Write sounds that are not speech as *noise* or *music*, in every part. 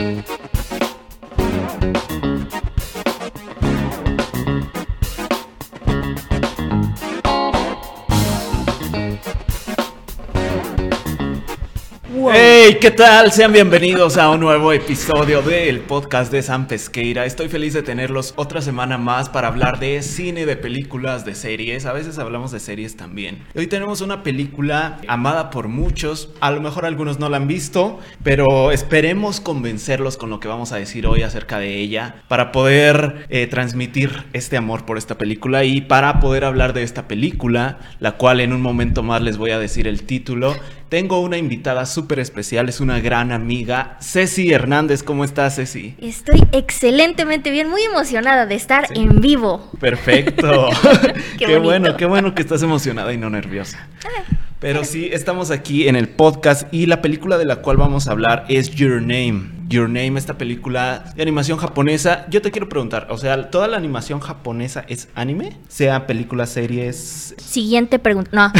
Thank you. ¿Qué tal? Sean bienvenidos a un nuevo episodio del podcast de San Pesqueira. Estoy feliz de tenerlos otra semana más para hablar de cine, de películas, de series. A veces hablamos de series también. Hoy tenemos una película amada por muchos. A lo mejor algunos no la han visto, pero esperemos convencerlos con lo que vamos a decir hoy acerca de ella para poder eh, transmitir este amor por esta película y para poder hablar de esta película, la cual en un momento más les voy a decir el título. Tengo una invitada súper especial, es una gran amiga, Ceci Hernández. ¿Cómo estás, Ceci? Estoy excelentemente bien, muy emocionada de estar Sí. en vivo. Perfecto. *laughs* Qué *laughs* qué, bueno, qué bueno que estás emocionada y no nerviosa. Pero sí, estamos aquí en el podcast y la película de la cual vamos a hablar es Your Name. Your Name, esta película de animación japonesa. Yo te quiero preguntar, o sea, ¿toda la animación japonesa es anime? Sea películas, series... Siguiente pregunta. No,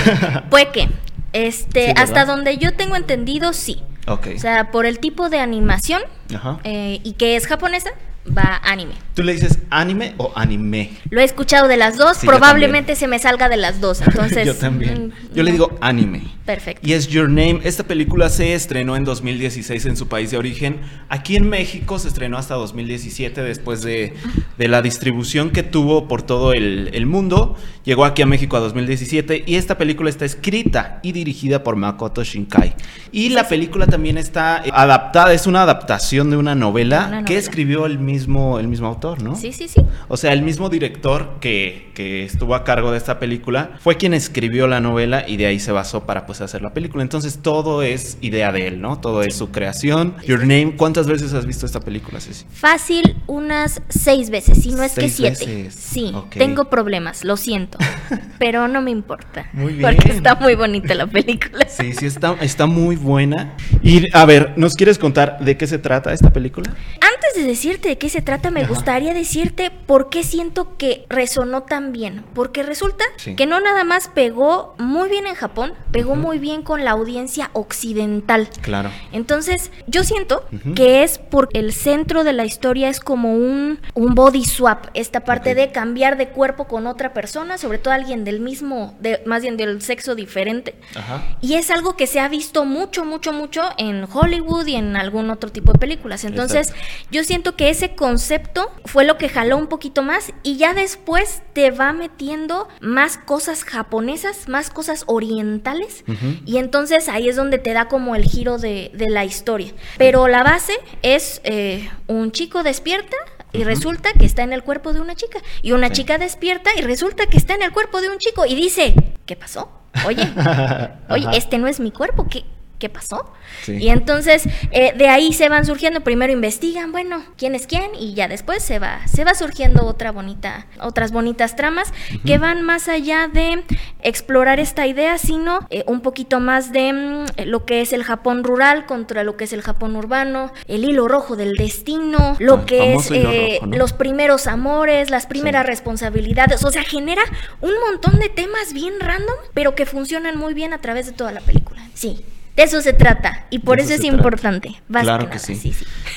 *laughs* puede que. Este, hasta donde yo tengo entendido, sí. Ok. O sea, por el tipo de animación Ajá. eh, y que es japonesa, va anime. ¿Tú le dices anime o anime? Lo he escuchado de las dos, Sí, probablemente se me salga de las dos. *laughs* Entonces, Yo también. mm, Yo le no. digo anime. Perfecto. Y es Your Name. Esta película se estrenó en 2016 en su país de origen. Aquí en México se estrenó hasta 2017 después de, de la distribución que tuvo por todo el, el mundo. Llegó aquí a México a 2017 y esta película está escrita y dirigida por Makoto Shinkai. Y la película también está adaptada, es una adaptación de una novela, Una que novela. escribió el mismo, el mismo autor, ¿no? Sí, sí, sí. O sea, el mismo director que, que estuvo a cargo de esta película fue quien escribió la novela y de ahí se basó para pues hacer la película. Entonces todo es idea de él, ¿no? Todo es su creación. Your Name, ¿cuántas veces has visto esta película, Ceci? Fácil unas seis veces, si no es que siete. veces. Sí, Ok. tengo problemas, lo siento. *laughs* pero no me importa. Muy Porque bien. está muy bonita la película. Sí, sí, está, está muy buena. Y a ver, ¿nos quieres contar de qué se trata esta película? Antes de decirte de qué se trata, me Ajá. gustaría decirte por qué siento que resonó tan bien. Porque resulta Sí. que no nada más pegó muy bien en Japón, pegó muy bien con la audiencia occidental. Claro. Entonces, yo siento que es porque el centro de la historia es como un, un body swap, esta parte de cambiar de cuerpo con otra persona, sobre todo alguien del mismo, de, más bien del sexo diferente. Ajá. Y es algo que se ha visto mucho, mucho, mucho en Hollywood y en algún otro tipo de películas. Entonces, Exacto. yo siento que ese concepto fue lo que jaló un poquito más y ya después te va metiendo más cosas japonesas, más cosas orientales. Y entonces ahí es donde te da como el giro de, de la historia. Pero la base es eh, un chico despierta. Y resulta que está en el cuerpo de una chica. Y una Sí. chica despierta y resulta que está en el cuerpo de un chico. Y dice, ¿qué pasó? Oye, *laughs* oye, este no es mi cuerpo, ¿qué, qué pasó? Sí. Y entonces eh, de ahí se van surgiendo, primero investigan, bueno, quién es quién, y ya después se va, se va surgiendo otra bonita, otras bonitas tramas que van más allá de explorar esta idea, sino eh, un poquito más de mm, lo que es el Japón rural contra lo que es el Japón urbano, el hilo rojo del destino, lo Ah, que es eh, rojo, ¿no? los primeros amores, las primeras Sí. responsabilidades, o sea, genera un montón de temas bien random, pero que funcionan muy bien a través de toda la película. Sí, de eso se trata y por eso, eso es importante. Claro que sí.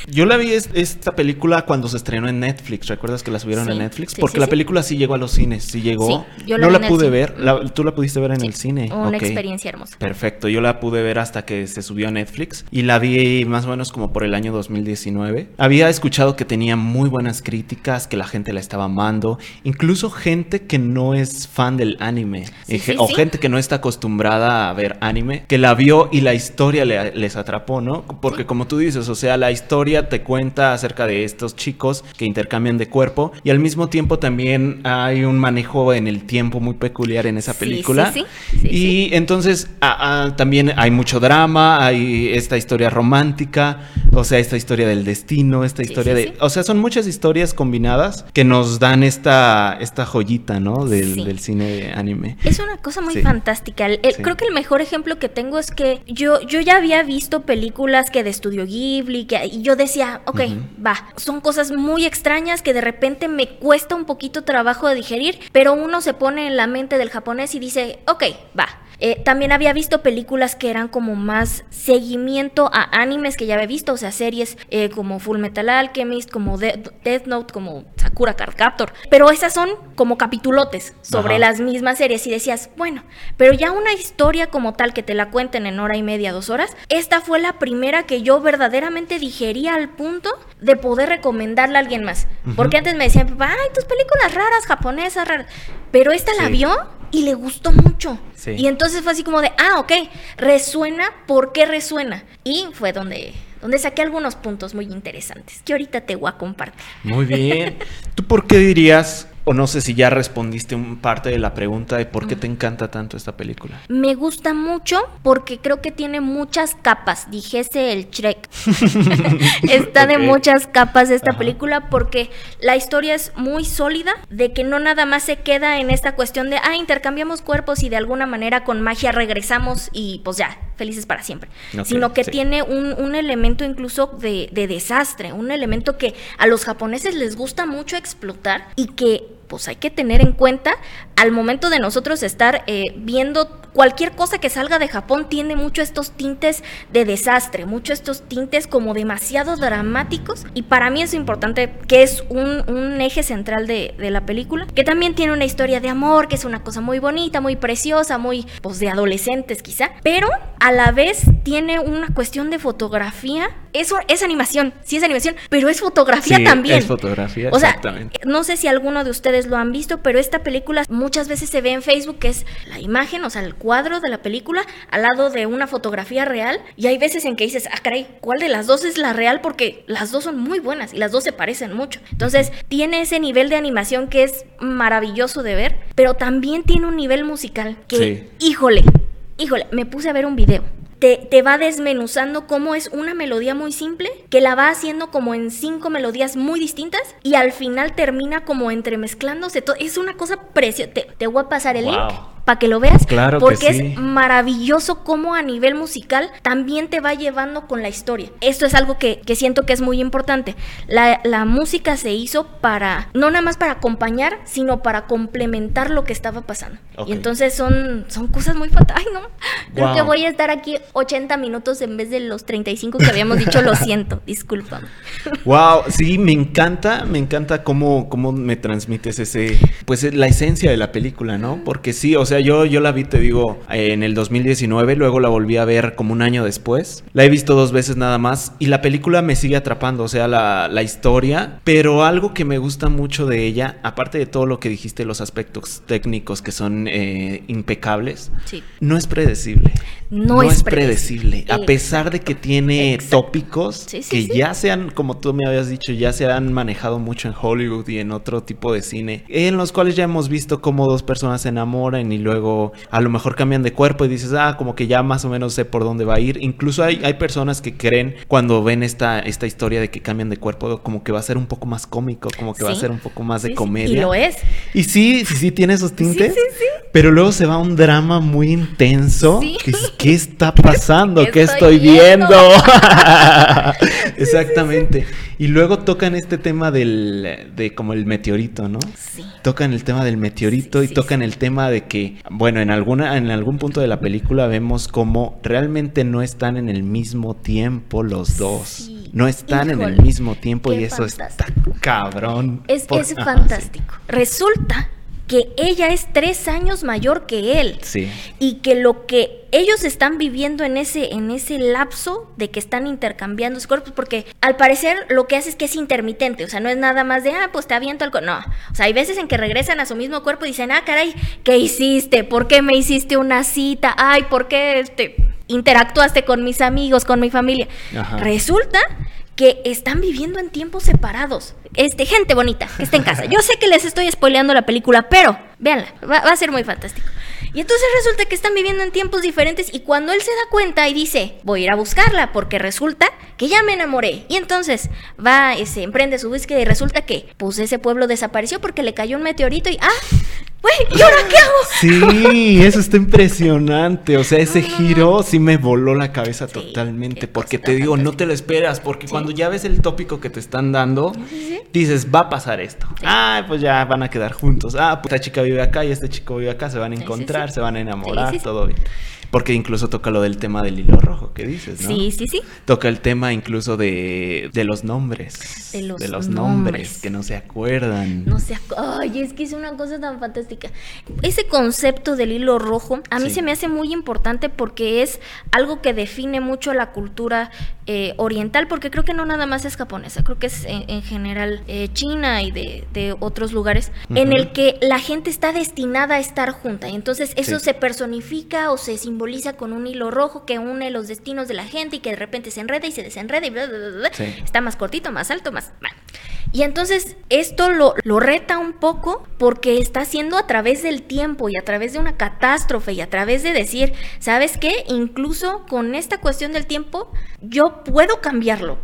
Yo la vi es- esta película cuando se estrenó en Netflix. ¿Recuerdas que la subieron en Netflix? Porque la película sí llegó a los cines, sí llegó. Yo la no la pude ver. la- ¿Tú la pudiste ver en el cine? Una experiencia hermosa. Perfecto, yo la pude ver hasta que se subió a Netflix y la vi más o menos como por el año 2019. Había escuchado que tenía muy buenas críticas, que la gente la estaba amando, incluso gente que no es fan del anime eh, o gente que no está acostumbrada a ver anime, que la vio y la historia le- les atrapó, ¿no? Porque como tú dices, o sea, la historia te cuenta acerca de estos chicos que intercambian de cuerpo y al mismo tiempo también hay un manejo en el tiempo muy peculiar en esa película. sí, sí. Sí, y entonces a- a- también hay mucho drama, hay esta historia romántica, o sea, esta historia del destino, esta historia sí, de... sí. O sea, son muchas historias combinadas que nos dan esta, esta joyita, ¿no? Del, cine de anime. Es una cosa muy fantástica. El-. Creo que el mejor ejemplo que tengo es que yo, yo ya había visto películas que de Estudio Ghibli, que, y yo decía, ok, va, son cosas muy extrañas que de repente me cuesta un poquito trabajo de digerir, pero uno se pone en la mente del japonés y dice, ok, va. Eh, también había visto películas que eran como más seguimiento a animes que ya había visto, o sea, series eh, como Full Metal Alchemist, como Death Note, como Sakura Card Captor. Pero esas son como capitulotes sobre las mismas series y decías, bueno, pero ya una historia como tal que te la cuenten en hora y media, dos horas, esta fue la primera que yo verdaderamente digería al punto de poder recomendarle a alguien más. Porque antes me decían, ay, tus películas raras, japonesas, raras. Pero esta la vio y le gustó mucho. Y entonces fue así como de, ah, ok, resuena, ¿por qué resuena? Y fue donde, donde saqué algunos puntos muy interesantes que ahorita te voy a compartir. Muy bien. *laughs* ¿Tú por qué dirías o no sé si ya respondiste un parte de la pregunta de por qué te encanta tanto esta película. Me gusta mucho porque creo que tiene muchas capas. Dijese el Shrek. *laughs* Está de muchas capas esta película porque la historia es muy sólida, de que no nada más se queda en esta cuestión de, ah, intercambiamos cuerpos y de alguna manera con magia regresamos y pues ya, felices para siempre. sino que tiene un, un, elemento incluso de, de desastre, un elemento que a los japoneses les gusta mucho explotar y que pues hay que tener en cuenta al momento de nosotros estar eh, viendo cualquier cosa que salga de Japón tiene mucho estos tintes de desastre, mucho estos tintes como demasiado dramáticos. Y para mí es importante que es un, eje central de, la película, que también tiene una historia de amor, que es una cosa muy bonita, muy preciosa, muy pues de adolescentes quizá, pero a la vez tiene una cuestión de fotografía, eso es animación, sí es animación, pero es fotografía también. Es fotografía, o sea, no sé si alguno de ustedes lo han visto, pero esta película muchas veces se ve en Facebook que es la imagen, o sea, el cuadro de la película al lado de una fotografía real y hay veces en que dices, ah, caray, ¿cuál de las dos es la real? Porque las dos son muy buenas y las dos se parecen mucho. Entonces, tiene ese nivel de animación que es maravilloso de ver, pero también tiene un nivel musical que, híjole, híjole, me puse a ver un video. Te, te, va desmenuzando cómo es una melodía muy simple, que la va haciendo como en cinco melodías muy distintas y al final termina como entremezclándose. Es una cosa preciosa. Te, voy a pasar el link para que lo veas. Claro porque es maravilloso cómo a nivel musical también te va llevando con la historia. Esto es algo que, siento que es muy importante. La, música se hizo para, no nada más para acompañar, sino para complementar lo que estaba pasando. Y entonces son, son cosas muy fatales. no. Creo que voy a estar aquí 80 minutos en vez de los 35 que habíamos dicho. Lo siento, *laughs* discúlpame. Wow, sí, me encanta, me encanta cómo, cómo me transmites ese, pues la esencia de la película, ¿no? Porque sí, o sea, yo, yo la vi, te digo, en el 2019, luego la volví a ver como un año después. La he visto dos veces nada más y la película me sigue atrapando, o sea, la, historia, pero algo que me gusta mucho de ella, aparte de todo lo que dijiste, los aspectos técnicos que son eh, impecables, no es predecible. No, es predecible. A pesar de que tiene tópicos que ya se han, como tú me habías dicho, ya se han manejado mucho en Hollywood y en otro tipo de cine, en los cuales ya hemos visto cómo dos personas se enamoran y luego a lo mejor cambian de cuerpo y dices, ah, como que ya más o menos sé por dónde va a ir. Incluso hay, hay personas que creen cuando ven esta, esta historia de que cambian de cuerpo, como que va a ser un poco más cómico, como que va a ser un poco más de comedia. y lo es. Y sí, sí, sí, tiene esos tintes. Pero luego se va a un drama muy intenso. ¿Qué está pasando? ¿Qué, estoy, viendo? *laughs* *laughs* Exactamente. Y luego tocan este tema del, de como el meteorito, ¿no? Sí. Tocan el tema del meteorito y tocan el tema de que, bueno, en, alguna, en algún punto de la película vemos como realmente no están en el mismo tiempo los dos. No están en el mismo tiempo y eso está cabrón. Es, es fantástico. Resulta que ella es tres años mayor que él. Sí. Y que lo que ellos están viviendo en ese, en ese lapso de que están intercambiando sus cuerpos, porque al parecer lo que hace es que es intermitente, o sea, no es nada más de, ah, pues te aviento algo. No, o sea, hay veces en que regresan a su mismo cuerpo y dicen, ah, caray, ¿qué hiciste? ¿Por qué me hiciste una cita? Ay, ¿por qué este, interactuaste con mis amigos, con mi familia? Resulta que están viviendo en tiempos separados. Este, gente bonita, que está en casa. Yo sé que les estoy spoileando la película, pero véanla, va, a ser muy fantástico. Y entonces resulta que están viviendo en tiempos diferentes y cuando él se da cuenta y dice, voy a ir a buscarla porque resulta que ya me enamoré. Y entonces va, se emprende su búsqueda y resulta que, pues ese pueblo desapareció porque le cayó un meteorito y, ah, güey, ¿y ahora qué hago? Sí, eso está impresionante. O sea, ese giro sí me voló la cabeza totalmente. Porque te digo, no te lo esperas. Porque cuando ya ves el tópico que te están dando, dices, va a pasar esto. Ah, pues ya van a quedar juntos. Ah, pues esta chica vive acá y este chico vive acá. Se van a encontrar, se van a enamorar, todo bien. Porque incluso toca lo del tema del hilo rojo que dices, ¿no? Sí, sí, sí. Toca el tema incluso de, de los nombres. De los, de los nombres. nombres. que no se acuerdan. No se acuerdan. Ay, es que es una cosa tan fantástica. Ese concepto del hilo rojo a mí Sí. se me hace muy importante porque es algo que define mucho la cultura eh, oriental, porque creo que no nada más es japonesa, creo que es en, en general eh, China y de, de otros lugares, en el que la gente está destinada a estar junta. Y entonces eso Sí. se personifica o se simboliza con un hilo rojo que une los destinos de la gente y que de repente se enreda y se desenreda y bla, bla, bla, bla. Sí. está más cortito, más alto, más... bueno. Y entonces esto lo, lo reta un poco porque está haciendo a través del tiempo y a través de una catástrofe y a través de decir, ¿sabes qué? Incluso con esta cuestión del tiempo, yo puedo cambiarlo.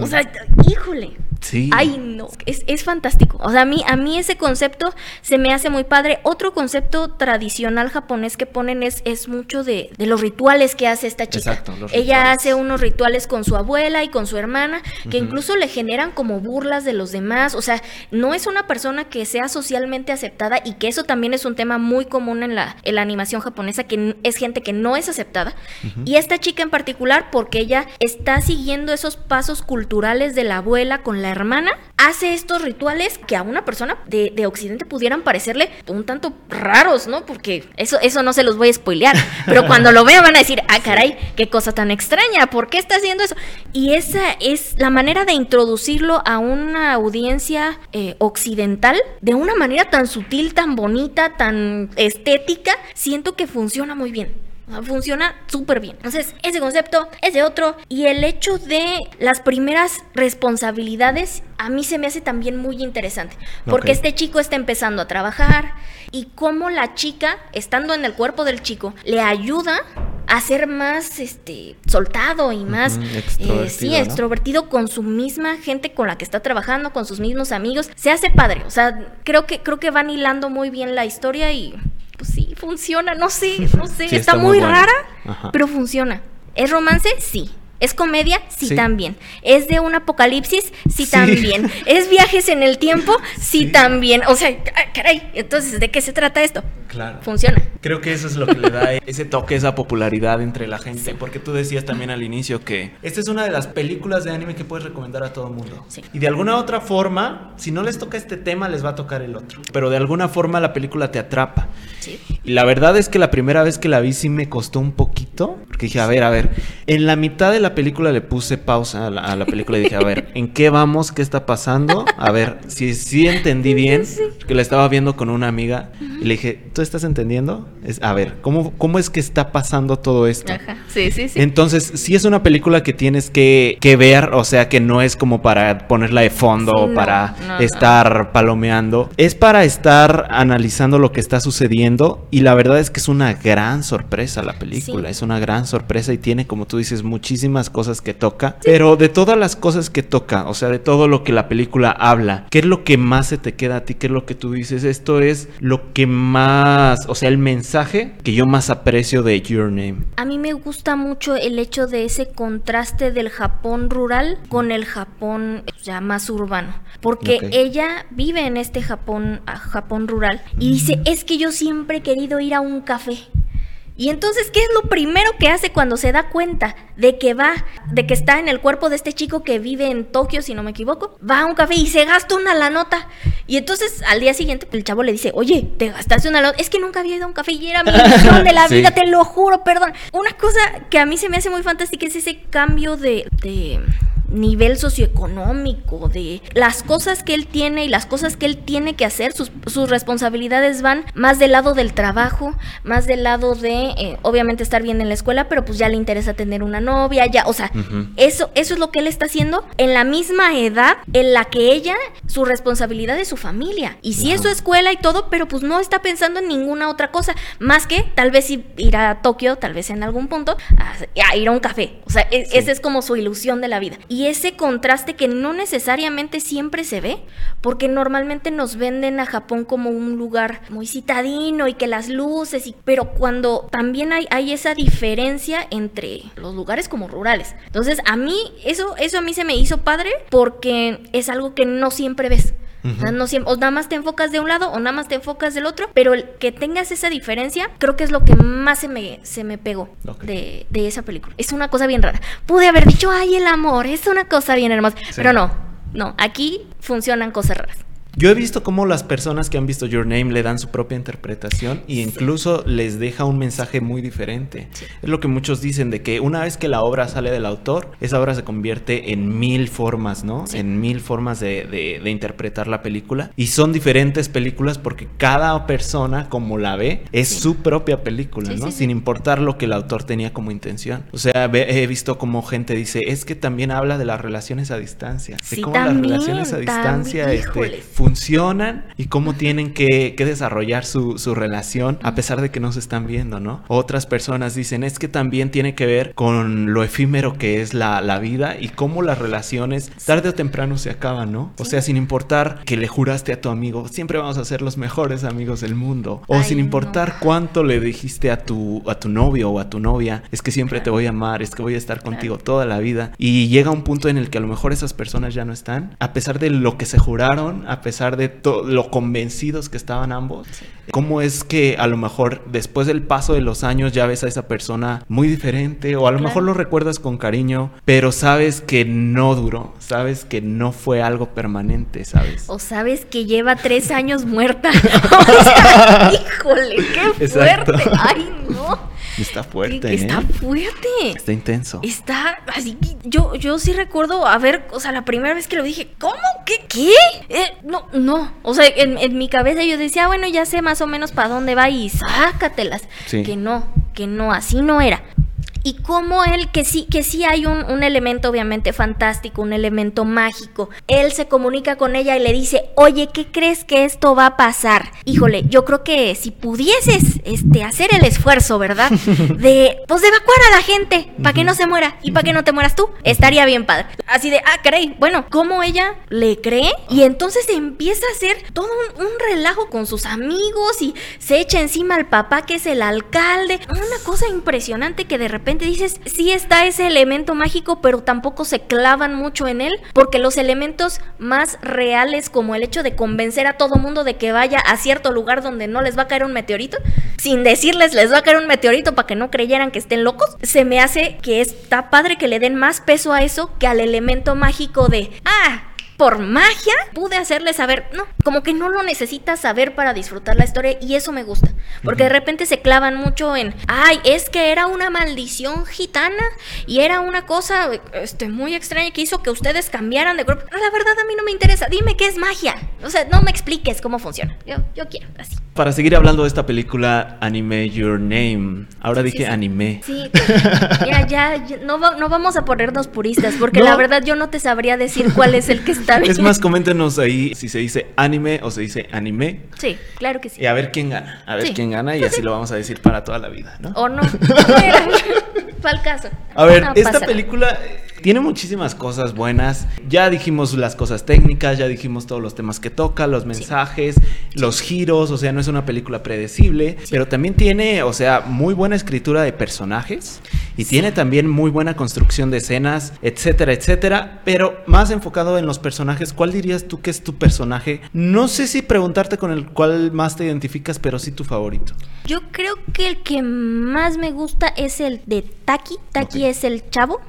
O sea, híjole. Sí. Ay, no, es, es fantástico. O sea, a mí, a mí ese concepto se me hace muy padre. Otro concepto tradicional japonés que ponen es, es mucho de, de los rituales que hace esta chica. Exacto, los Ella rituales. hace unos rituales con su abuela y con su hermana que incluso le generan como burlas de los demás. O sea, no es una persona que sea socialmente aceptada y que eso también es un tema muy común en la, en la animación japonesa, que es gente que no es aceptada. Y esta chica en particular, porque ella está siguiendo esos pasos culturales de la abuela con la hermana, hace estos rituales que a una persona de, de Occidente pudieran parecerle un tanto raros, ¿no? Porque eso, eso no se los voy a spoilear. *laughs* Pero cuando lo vean van a decir, ah, caray, qué cosa tan extraña, ¿por qué está haciendo eso? Y esa es la manera de introducirlo a una audiencia eh, occidental de una manera tan sutil, tan bonita, tan estética. Siento que funciona muy bien. Funciona súper bien. Entonces, ese concepto, ese otro, y el hecho de las primeras responsabilidades, a mí se me hace también muy interesante. Porque este chico está empezando a trabajar y cómo la chica, estando en el cuerpo del chico, le ayuda a ser más este soltado y más eh, extrovertido, sí, ¿no? extrovertido con su misma gente con la que está trabajando, con sus mismos amigos. Se hace padre. O sea, creo que, creo que van hilando muy bien la historia y pues sí, funciona. No sé, no *laughs* sé. Sí, está, está muy muy bueno. rara, Ajá. pero funciona. ¿Es romance? Sí. ¿Es comedia? Sí, Sí. también. ¿Es de un apocalipsis? Sí, Sí. también. *laughs* ¿Es viajes en el tiempo? Sí, Sí. también. O sea, ah, caray, entonces, ¿de qué se trata esto? Claro. Funciona. Creo que eso es lo que le da *laughs* ese toque, esa popularidad entre la gente. Porque tú decías también al inicio que esta es una de las películas de anime que puedes recomendar a todo el mundo. Sí. Y de alguna otra forma, si no les toca este tema, les va a tocar el otro. Pero de alguna forma la película te atrapa. Sí. Y la verdad es que la primera vez que la vi sí me costó un poquito. Porque dije, a ver, a ver. En la mitad de la película le puse pausa a la, a la película y dije, a ver, ¿en qué vamos? ¿Qué está pasando? A ver, si sí entendí bien. Que la estaba viendo con una amiga. Y le dije, ¿tú estás entendiendo? Es, a ver, ¿cómo, ¿cómo es que está pasando todo esto? Ajá. Sí, sí, sí. Entonces, sí es una película que tienes que, que ver, o sea, que no es como para ponerla de fondo o no, para no, no. estar palomeando. Es para estar analizando lo que está sucediendo y la verdad es que es una gran sorpresa la película, Sí. es una gran sorpresa y tiene, como tú dices, muchísimas cosas que toca. Pero de todas las cosas que toca, o sea, de todo lo que la película habla, ¿qué es lo que más se te queda a ti? ¿Qué es lo que tú dices? Esto es lo que más, o sea, el mensaje que yo más aprecio de Your Name. A mí me gusta mucho el hecho de ese contraste del Japón rural con el Japón ya más urbano. Porque Ok. ella vive en este Japón, Japón rural y dice, es que yo siempre he querido ir a un café. Y entonces, ¿qué es lo primero que hace cuando se da cuenta de que va, de que está en el cuerpo de este chico que vive en Tokio, si no me equivoco? Va a un café y se gasta una la nota. Y entonces al día siguiente el chavo le dice, oye, te gastaste una nota. Es que nunca había ido a un café y era mi misión de la *laughs* Sí. vida, te lo juro, perdón. Una cosa que a mí se me hace muy fantástica es ese cambio de, de nivel socioeconómico, de las cosas que él tiene y las cosas que él tiene que hacer, sus, sus responsabilidades van más del lado del trabajo, más del lado de, eh, obviamente, estar bien en la escuela, pero pues ya le interesa tener una novia, ya, o sea, eso, eso es lo que él está haciendo en la misma edad en la que ella, su responsabilidad es su familia. Y sí es su escuela y todo, pero pues no está pensando en ninguna otra cosa, más que tal vez ir a Tokio, tal vez en algún punto, a, a ir a un café. O sea, e- Sí. esa es como su ilusión de la vida. Y ese contraste que no necesariamente siempre se ve, porque normalmente nos venden a Japón como un lugar muy citadino y que las luces, y, pero cuando también hay, hay esa diferencia entre los lugares como rurales. Entonces a mí eso, eso a mí se me hizo padre porque es algo que no siempre ves. O sea, no siempre, o nada más te enfocas de un lado o nada más te enfocas del otro, pero el que tengas esa diferencia, creo que es lo que más se me, se me pegó de, de, esa película. Es una cosa bien rara. Pude haber dicho, ay, el amor, es una cosa bien hermosa, pero no, no, aquí funcionan cosas raras. Yo he visto cómo las personas que han visto Your Name le dan su propia interpretación y incluso les deja un mensaje muy diferente. Es lo que muchos dicen de que una vez que la obra sale del autor, esa obra se convierte en mil formas, ¿no? En mil formas de, interpretar la película. Y son diferentes películas porque cada persona, como la ve, es su propia película, ¿no? Sin importar lo que el autor tenía como intención. O sea, he visto como gente dice, es que también habla de las relaciones a distancia. De cómo las relaciones a distancia este, funcionan y cómo tienen que, desarrollar su, relación a pesar de que no se están viendo, ¿no? Otras personas dicen, es que también tiene que ver con lo efímero que es la, vida y cómo las relaciones tarde o temprano se acaban, ¿no? O sea, sin importar que le juraste a tu amigo, siempre vamos a ser los mejores amigos del mundo. O sin importar cuánto le dijiste a tu, a tu novio o a tu novia, es que siempre te voy a amar, es que voy a estar contigo toda la vida. Y llega un punto en el que a lo mejor esas personas ya no están, a pesar de lo que se juraron, a pesar pesar de lo convencidos que estaban ambos, ¿cómo es que a lo mejor después del paso de los años ya ves a esa persona muy diferente o a lo mejor lo recuerdas con cariño, pero sabes que no duró, sabes que no fue algo permanente, ¿sabes? O sabes que lleva tres años muerta. *laughs* híjole, qué fuerte. Ay, no. Está fuerte. Está ¿eh? fuerte. Está intenso. Está así. Yo, yo sí recuerdo, a ver, o sea, la primera vez que lo dije, ¿cómo? ¿Qué? ¿Qué? Eh, no, no. O sea, en, mi cabeza yo decía, ah, bueno, ya sé más o menos para dónde va y sácatelas. Que no, que no, así no era y como él, que sí, que sí hay un, un, elemento obviamente fantástico, un elemento mágico, él se comunica con ella y le dice, oye, ¿qué crees que esto va a pasar? Híjole, yo creo que si pudieses este, hacer el esfuerzo, ¿verdad? *laughs* De, pues de evacuar a la gente, para que no se muera y para que no te mueras tú, estaría bien padre. Así de, ah, caray, bueno, ¿cómo ella le cree? Y entonces empieza a hacer todo un, un relajo con sus amigos y se echa encima al papá que es el alcalde. Una cosa impresionante que de repente dices, sí está ese elemento mágico, pero tampoco se clavan mucho en él, porque los elementos más reales, como el hecho de convencer a todo mundo de que vaya a cierto lugar donde no les va a caer un meteorito, sin decirles les va a caer un meteorito para que no creyeran que estén locos, se me hace que está padre que le den más peso a eso que al elemento mágico de, ah, por magia pude hacerle saber, no, como que no lo necesitas saber para disfrutar la historia y eso me gusta, porque de repente se clavan mucho en, ay, es que era una maldición gitana y era una cosa este, muy extraña que hizo que ustedes cambiaran de grupo. La verdad a mí no me interesa, dime qué es magia, o sea, no me expliques cómo funciona, yo, yo quiero así. Para seguir hablando de esta película, Anime Your Name, ahora dije anime. Sí, ya, ya, no, no, vamos a ponernos puristas, porque la verdad yo no te sabría decir cuál es el que está *laughs* es más, coméntenos ahí si se dice anime o se dice anime. Sí, claro que sí. Y a ver quién gana. A ver quién gana y así lo vamos a decir para toda la vida, ¿no? O no. *laughs* Fue al caso. A ver, esta película tiene muchísimas cosas buenas. Ya dijimos las cosas técnicas, ya dijimos todos los temas que toca, los mensajes, los giros, o sea, no es una película predecible, pero también tiene, o sea, muy buena escritura de personajes y tiene también muy buena construcción de escenas, etcétera, etcétera, pero más enfocado en los personajes, ¿cuál dirías tú que es tu personaje? No sé si preguntarte con el cual más te identificas, pero sí tu favorito. Yo creo que el que más me gusta es el de Taki. Taki es el chavo,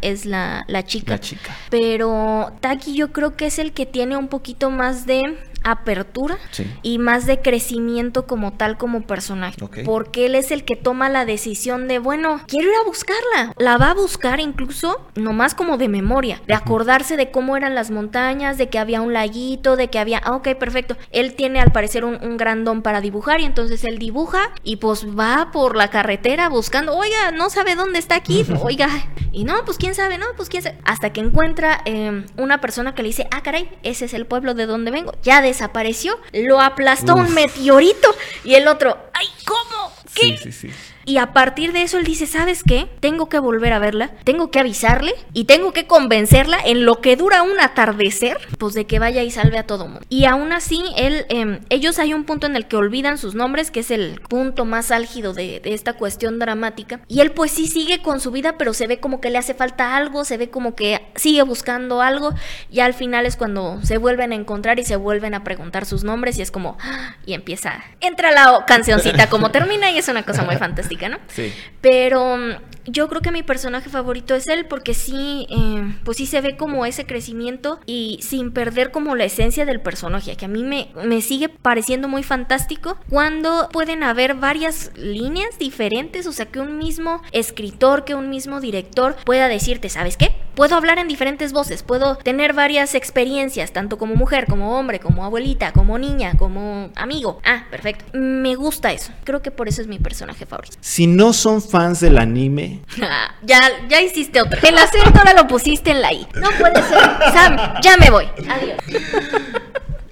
Es la, la chica. La chica. Pero Taki yo creo que es el que tiene un poquito más de apertura y más de crecimiento como tal como personaje. Porque él es el que toma la decisión de, bueno, quiero ir a buscarla. La va a buscar incluso nomás como de memoria, de acordarse de cómo eran las montañas, de que había un laguito, de que había, ah, ok, perfecto. Él tiene al parecer un, un gran don para dibujar y entonces él dibuja y pues va por la carretera buscando, oiga, no sabe dónde está aquí, oiga, y no, pues quién sabe, no, pues quién sabe. Hasta que encuentra em, una persona que le dice, ah, caray, ese es el pueblo de donde vengo. Ya de desapareció, lo aplastó un meteorito y el otro, ¡ay, cómo! ¿Qué? Sí, sí, sí. Y a partir de eso él dice, ¿sabes qué? Tengo que volver a verla, tengo que avisarle y tengo que convencerla en lo que dura un atardecer, pues de que vaya y salve a todo mundo. Y aún así, él, em, ellos hay un punto en el que olvidan sus nombres, que es el punto más álgido de, de esta cuestión dramática. Y él pues sí sigue con su vida, pero se ve como que le hace falta algo, se ve como que sigue buscando algo. Y al final es cuando se vuelven a encontrar y se vuelven a preguntar sus nombres y es como, ¡ah! y empieza, entra la cancioncita como termina y es una cosa muy fantástica, *laughs* ¿no? Sí. Pero mm, yo creo que mi personaje favorito es él porque sí, eh, pues sí se ve como ese crecimiento y sin perder como la esencia del personaje, que a mí me, me sigue pareciendo muy fantástico cuando pueden haber varias líneas diferentes, o sea, que un mismo escritor, que un mismo director pueda decirte, ¿sabes qué? Puedo hablar en diferentes voces, puedo tener varias experiencias, tanto como mujer, como hombre, como abuelita, como niña, como amigo. Ah, perfecto. Me gusta eso. Creo que por eso es mi personaje favorito. Si no son fans del anime, *laughs* ya, ya hiciste otro. El acento ahora lo pusiste en la I. No puede ser. Sam, ya me voy. Adiós.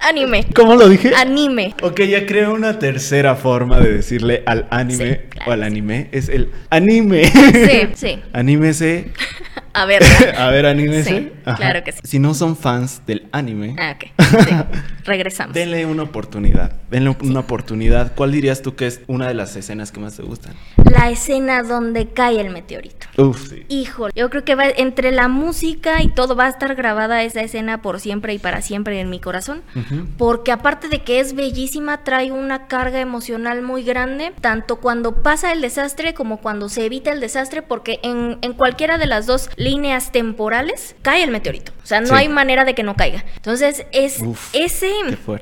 Anime. ¿cómo lo dije? Anime. Ok, ya creo una tercera forma de decirle al anime Sí, claro o al sí. anime. Es el anime. Sí, sí. Anímese. *laughs* A ver. *laughs* A ver, anímese. Sí, claro que sí. Si no son fans del anime, Ah, ok. *laughs* Sí. Regresamos. denle una oportunidad. Denle una oportunidad. ¿Cuál dirías tú que es una de las escenas que más te gustan? La escena donde cae el meteorito. Uf, sí. Híjole, yo creo que va, entre la música y todo va a estar grabada esa escena por siempre y para siempre en mi corazón. Porque aparte de que es bellísima, trae una carga emocional muy grande, tanto cuando pasa el desastre como cuando se evita el desastre, porque en, en cualquiera de las dos líneas temporales cae el meteorito. O sea, no Sí. hay manera de que no caiga. Entonces, es Uf, ese,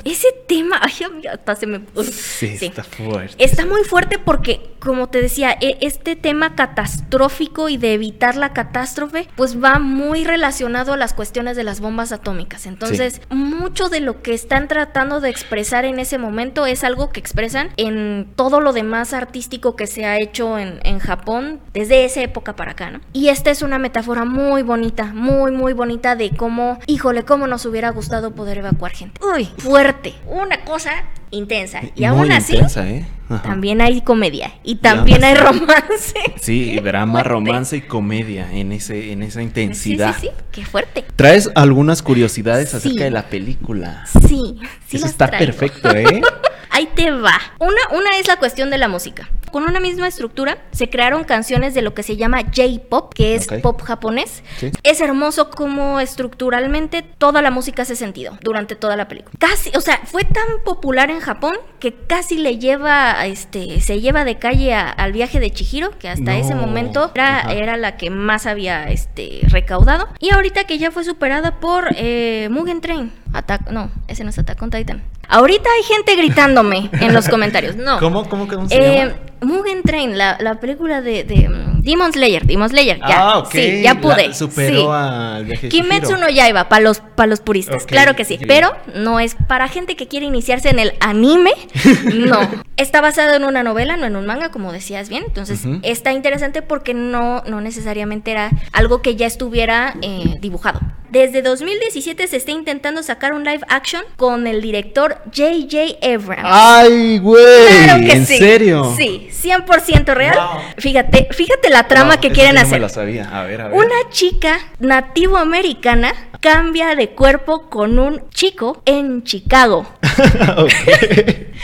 ese tema, *laughs* ay, amiga, hasta se me... Sí, está fuerte. Está muy fuerte porque, como te decía, e- este tema catastrófico y de evitar la catástrofe, pues va muy relacionado a las cuestiones de las bombas atómicas. Entonces, mucho de lo que están tratando de expresar en ese momento es algo que expresan en todo lo demás artístico que se ha hecho en, en Japón desde esa época para acá, ¿no? Y esta es una metáfora muy bonita, muy, muy bonita de cómo, híjole, cómo nos hubiera gustado poder evacuar gente. Uy, fuerte. Una cosa intensa. Y Muy aún así, intensa, ¿eh? También hay comedia y también hay romance. Sí, drama, Fuerte. romance y comedia en ese en esa intensidad. Sí, sí, sí, qué fuerte. Traes algunas curiosidades acerca de la película. Sí, sí Eso las está traigo. perfecto, ¿eh? *laughs* Ahí te va. Una, una es la cuestión de la música. Con una misma estructura se crearon canciones de lo que se llama J-pop, que es pop japonés. Sí. Es hermoso como estructuralmente toda la música hace sentido durante toda la película. Casi, o sea, fue tan popular en Japón que casi le lleva, este, se lleva de calle a- al viaje de Chihiro, que hasta No. ese momento era, era la que más había, este, recaudado. Y ahorita que ya fue superada por eh, Mugen Train. Attack, no, ese no es Attack on Titan. Ahorita hay gente gritándome en los comentarios. No. ¿Cómo, cómo, cómo se Eh, llama? Mugen Train, la, la película de, de mm, Demon Slayer, Demon Slayer, ya. ah, ok. Sí, ya pude. La superó sí. al viaje de Kimetsu no Yaiba, para los, pa los puristas, claro que sí. Pero no es para gente que quiere iniciarse en el anime, *laughs* no. Está basado en una novela, no en un manga, como decías bien. Entonces está interesante porque no, no necesariamente era algo que ya estuviera eh, dibujado. Desde 2017 se está intentando sacar un live action con el director J.J. Abrams. ¡Ay, güey! Claro que ¿En sí. serio? Sí, 100% real. Wow. Fíjate, fíjate la trama Wow, que quieren sí no hacer. me lo sabía. A ver, a ver. Una chica nativo americana cambia de cuerpo con un chico en Chicago. *laughs*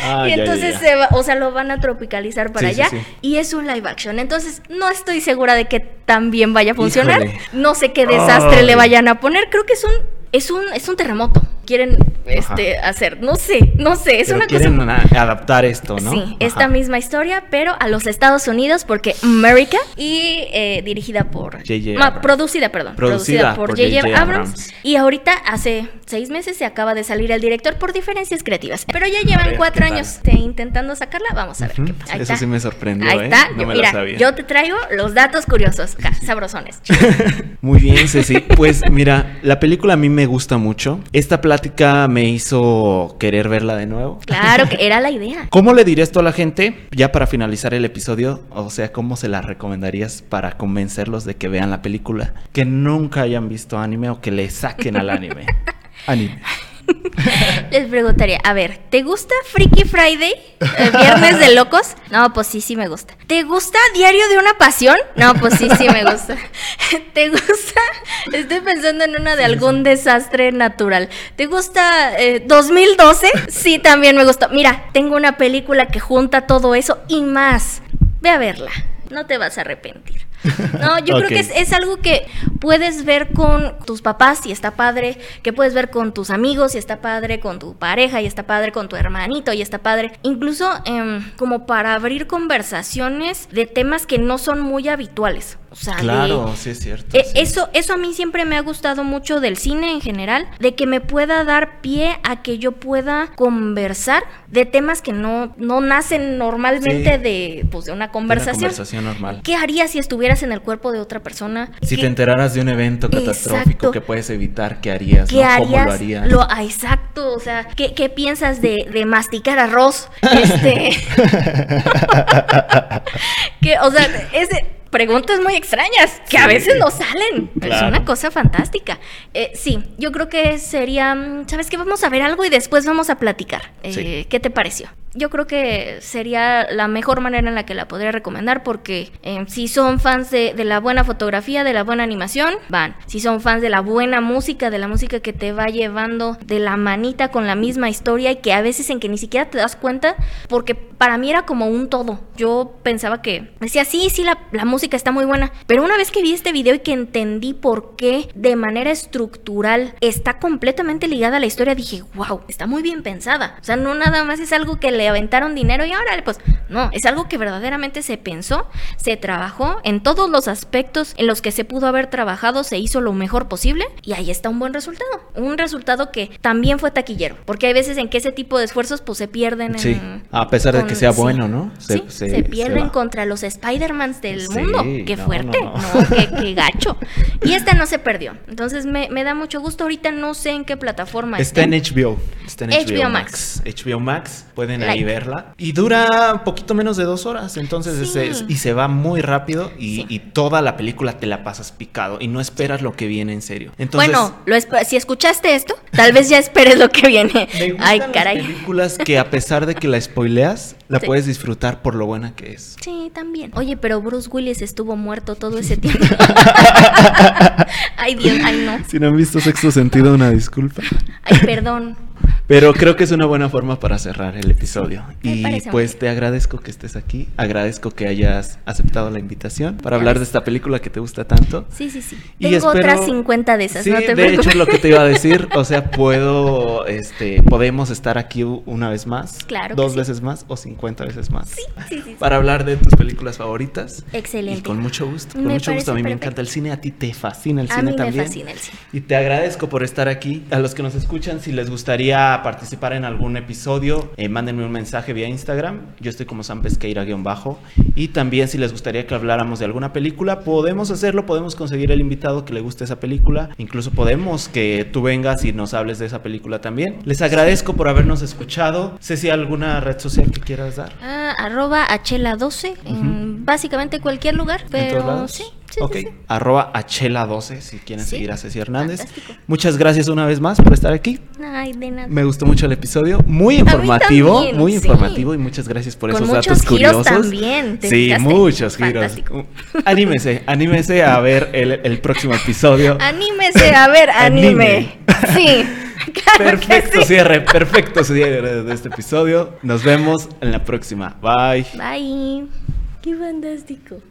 Ah, y ya, entonces ya. se va, o sea, lo van a tropicalizar para Sí, allá sí. y es un live action. Entonces, no estoy segura de que también vaya a funcionar. Híjole. No sé qué desastre le vayan a poner. Creo que es un es un es un terremoto. Quieren este hacer, no sé, no sé, es Pero una cosa quieren adaptar esto, ¿no? Sí, Ajá. esta misma historia, pero a los Estados Unidos, porque America y eh, dirigida por. J.J. Ma- Abrams. producida, perdón. Producida por por J.J. Abrams. Abrams. Y ahorita, hace seis meses, se acaba de salir el director por diferencias creativas. Pero ya llevan ver, cuatro años intentando sacarla. Vamos a ver qué pasa. Ahí Eso está. sí me sorprendió, Ahí ¿eh? está. No Yo- me lo mira, sabía. yo te traigo los datos curiosos, ja, *laughs* sabrosones. Muy bien, Ceci. Pues mira, la película a mí me gusta mucho. Esta plática me hizo querer verla de nuevo. Claro que era la idea. *laughs* ¿Cómo le dirías tú a la gente, ya para finalizar el episodio, o sea, cómo se la recomendarías para convencerlos de que vean la película, que nunca hayan visto anime o que le saquen al anime? *laughs* anime. *laughs* Les preguntaría, a ver, ¿te gusta Freaky Friday? ¿El viernes de locos? No, pues sí, sí me gusta. ¿Te gusta Diario de una Pasión? No, pues sí, sí me gusta. *laughs* ¿Te gusta? Estoy pensando en una de algún desastre natural. ¿Te gusta 2012? Eh, sí, también me gusta. Mira, tengo una película que junta todo eso y más. Ve a verla. No te vas a arrepentir. No, yo creo que es, algo que puedes ver con tus papás y está padre, que puedes ver con tus amigos y está padre, con tu pareja y está padre, con tu hermanito y está padre. Incluso em, como para abrir conversaciones de temas que no son muy habituales claro, sí es cierto. E, eso, eso a mí siempre me ha gustado mucho del cine en general, de que me pueda dar pie a que yo pueda conversar de temas que no, no nacen normalmente de, pues, de una conversación. una conversación normal. ¿Qué harías si estuvieras en el cuerpo de otra persona? Si te enteraras de un evento catastrófico que puedes evitar, ¿qué harías? ¿Qué harías? ¿Cómo lo harías? Ah, exacto, o sea, ¿qué, qué piensas de, de, masticar arroz? *laughs* Este... *laughs* que, o sea, ese preguntas muy extrañas que a veces no salen. Es una cosa fantástica. Eh, sí, yo creo que sería, mm, ¿sabes qué? Vamos a ver algo y después vamos a platicar. Eh, ¿Qué te pareció? yo creo que sería la mejor manera en la que la podría recomendar porque eh, si son fans de, la buena fotografía, de la buena animación, van. Si son fans de la buena música, de la música que te va llevando de la manita con la misma historia y que a veces en que ni siquiera te das cuenta, porque para mí era como un todo. Yo pensaba que decía, sí, sí, la, la música está muy buena, pero una vez que vi este video y que entendí por qué de manera estructural está completamente ligada a la historia, dije, wow, está muy bien pensada. O sea, no nada más es algo que le aventaron dinero y ahora, pues no, es algo que verdaderamente se pensó, se trabajó en todos los aspectos en los que se pudo haber trabajado, se hizo lo mejor posible y ahí está un buen resultado. Un resultado que también fue taquillero, porque hay veces en que ese tipo de esfuerzos pues se pierden. Sí, a pesar de que sea bueno, ¿no? Se, sí, se, pierden contra los Spider-Mans del mundo. Qué fuerte, no, qué, gacho. Y esta no se perdió. Entonces me, da mucho gusto. Ahorita no sé en qué plataforma está. Está en HBO. Está en HBO, Max. HBO Max. Pueden ahí verla. Y dura un poquito menos de dos horas, entonces y se va muy rápido y, toda la película te la pasas picado y no esperas lo que viene en serio. Entonces, bueno, lo si escuchaste esto, tal vez ya esperes lo que viene. *laughs* Me Ay, caray. películas que a pesar de que la spoileas, la puedes disfrutar por lo buena que es. Sí, también. Oye, pero Bruce Willis estuvo muerto todo ese tiempo. *laughs* ay, Dios, ay, no. Si no han visto Sexto Sentido, una disculpa. Ay, perdón. Pero creo que es una buena forma para cerrar el episodio. y pues te agradezco que estés aquí, agradezco que hayas aceptado la invitación para hablar de esta película que te gusta tanto. Sí, sí, sí. Tengo otras 50 de esas, sí, De hecho, lo que te iba a decir, o sea, puedo, este, podemos estar aquí una vez más, claro dos veces más o 50 veces más. Sí, sí, sí. Para hablar de tus películas favoritas. Excelente. Y con mucho gusto, con mucho gusto. A mí me encanta el cine, a ti te fascina el cine también. Me fascina el cine. Y te agradezco por estar aquí. A los que nos escuchan, si les gustaría participar en algún episodio, eh, mándenme un mensaje vía Instagram. Yo estoy como San Pesqueira-bajo. Y también si les gustaría que habláramos de alguna película, podemos hacerlo, podemos conseguir el invitado que le guste esa película. Incluso podemos que tú vengas y nos hables de esa película también. Les agradezco por habernos escuchado. Sé si alguna red social que quieras dar. Ah, arroba Achela12 en básicamente cualquier lugar, pero sí ok, arroba achela12 si quieren seguir a Ceci Hernández. Muchas gracias una vez más por estar aquí. Ay, de nada. Me gustó mucho el episodio, muy informativo, muy informativo y muchas gracias por esos datos curiosos. También, sí, muchos giros. Anímese, anímese a ver el, próximo episodio. Anímese a ver *laughs* anime. sí. *laughs* perfecto cierre, perfecto cierre de este episodio. Nos vemos en la próxima. Bye. Bye. Qué fantástico.